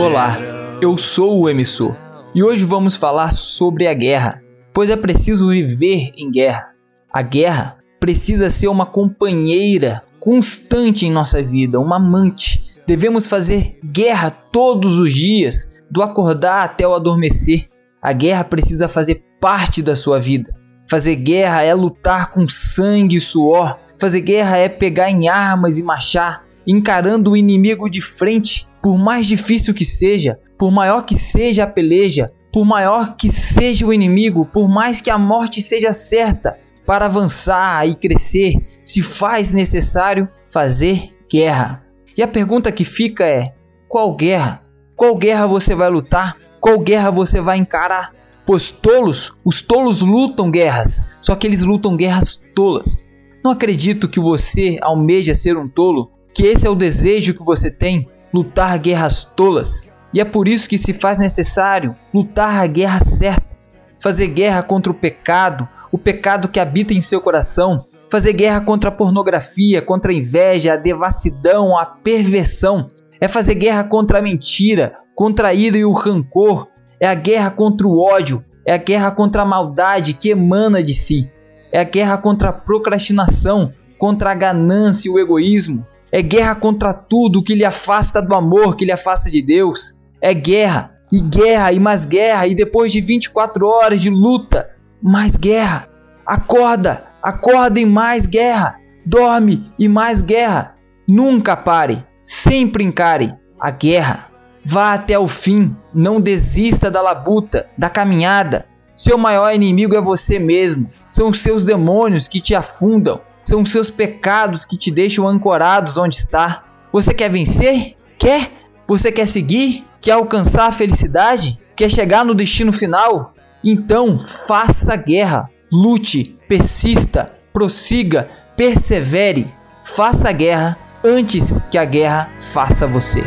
Olá, eu sou o emissor e hoje vamos falar sobre a guerra, pois é preciso viver em guerra. A guerra precisa ser uma companheira constante em nossa vida, uma amante. Devemos fazer guerra todos os dias, do acordar até o adormecer. A guerra precisa fazer parte da sua vida. Fazer guerra é lutar com sangue e suor. Fazer guerra é pegar em armas e marchar, encarando o inimigo de frente, por mais difícil que seja, por maior que seja a peleja, por maior que seja o inimigo, por mais que a morte seja certa, para avançar e crescer, se faz necessário fazer guerra. E a pergunta que fica é: qual guerra? Qual guerra você vai lutar? Qual guerra você vai encarar? Pois tolos, os tolos lutam guerras, só que eles lutam guerras tolas. Não acredito que você almeja ser um tolo, que esse é o desejo que você tem, lutar guerras tolas. E é por isso que se faz necessário lutar a guerra certa, fazer guerra contra o pecado, o pecado que habita em seu coração, fazer guerra contra a pornografia, contra a inveja, a devassidão, a perversão, é fazer guerra contra a mentira, contra a ira e o rancor, é a guerra contra o ódio, é a guerra contra a maldade que emana de si, é a guerra contra a procrastinação, contra a ganância e o egoísmo, é guerra contra tudo que lhe afasta do amor, que lhe afasta de Deus, é guerra, e guerra, e mais guerra, e depois de 24 horas de luta, mais guerra. Acorda, acorda e mais guerra. Dorme e mais guerra. Nunca pare, Sempre encare a guerra. Vá até o fim, não desista da labuta, da caminhada. Seu maior inimigo é você mesmo. São os seus demônios que te afundam, são os seus pecados que te deixam ancorados onde está. Você quer vencer? Quer? Você quer seguir? Quer alcançar a felicidade? Quer chegar no destino final? Então faça guerra, lute, persista, prossiga, persevere, faça guerra antes que a guerra faça você.